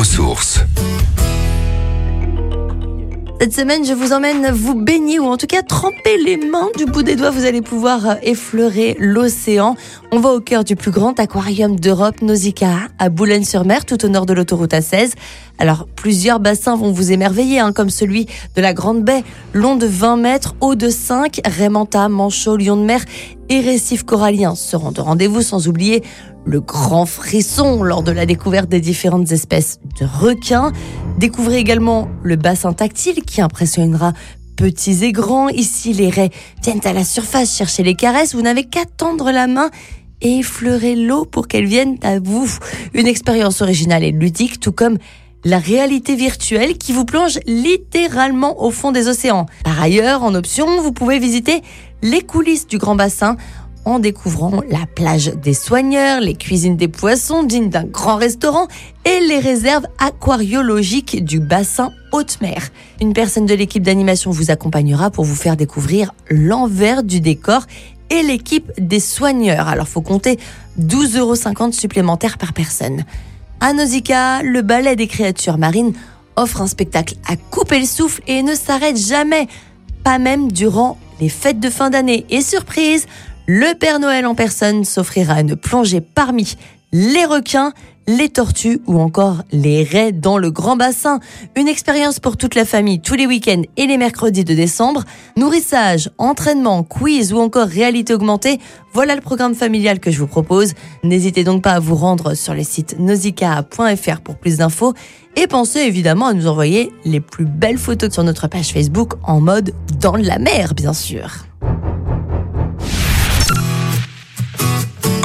ressources. Cette semaine, je vous emmène vous baigner ou en tout cas tremper les mains du bout des doigts. Vous allez pouvoir euh, effleurer l'océan. On va au cœur du plus grand aquarium d'Europe, Nausicaa, à Boulogne-sur-Mer, tout au nord de l'autoroute A16. Alors, plusieurs bassins vont vous émerveiller, hein, comme celui de la Grande Baie, long de 20 mètres, haut de 5, Raymanta, Manchot, Lion de mer et récifs coralliens seront de rendez-vous, sans oublier le grand frisson lors de la découverte des différentes espèces de requins. Découvrez également le bassin tactile qui impressionnera petits et grands. Ici, les raies viennent à la surface chercher les caresses. Vous n'avez qu'à tendre la main et effleurer l'eau pour qu'elle vienne à vous. Une expérience originale et ludique, tout comme la réalité virtuelle qui vous plonge littéralement au fond des océans. Par ailleurs, en option, vous pouvez visiter les coulisses du Grand Bassin en découvrant la plage des soigneurs, les cuisines des poissons dignes d'un grand restaurant et les réserves aquariologiques du bassin haute mer. Une personne de l'équipe d'animation vous accompagnera pour vous faire découvrir l'envers du décor et l'équipe des soigneurs. Alors faut compter 12,50 euros supplémentaires par personne. À Nausicaa, le ballet des créatures marines offre un spectacle à couper le souffle et ne s'arrête jamais, pas même durant les fêtes de fin d'année. Et surprise, le Père Noël en personne s'offrira une plongée parmi les requins, les tortues ou encore les raies dans le grand bassin. Une expérience pour toute la famille tous les week-ends et les mercredis de décembre. Nourrissage, entraînement, quiz ou encore réalité augmentée. Voilà le programme familial que je vous propose. N'hésitez donc pas à vous rendre sur le site nausicaa.fr pour plus d'infos et pensez évidemment à nous envoyer les plus belles photos sur notre page Facebook en mode dans la mer bien sûr.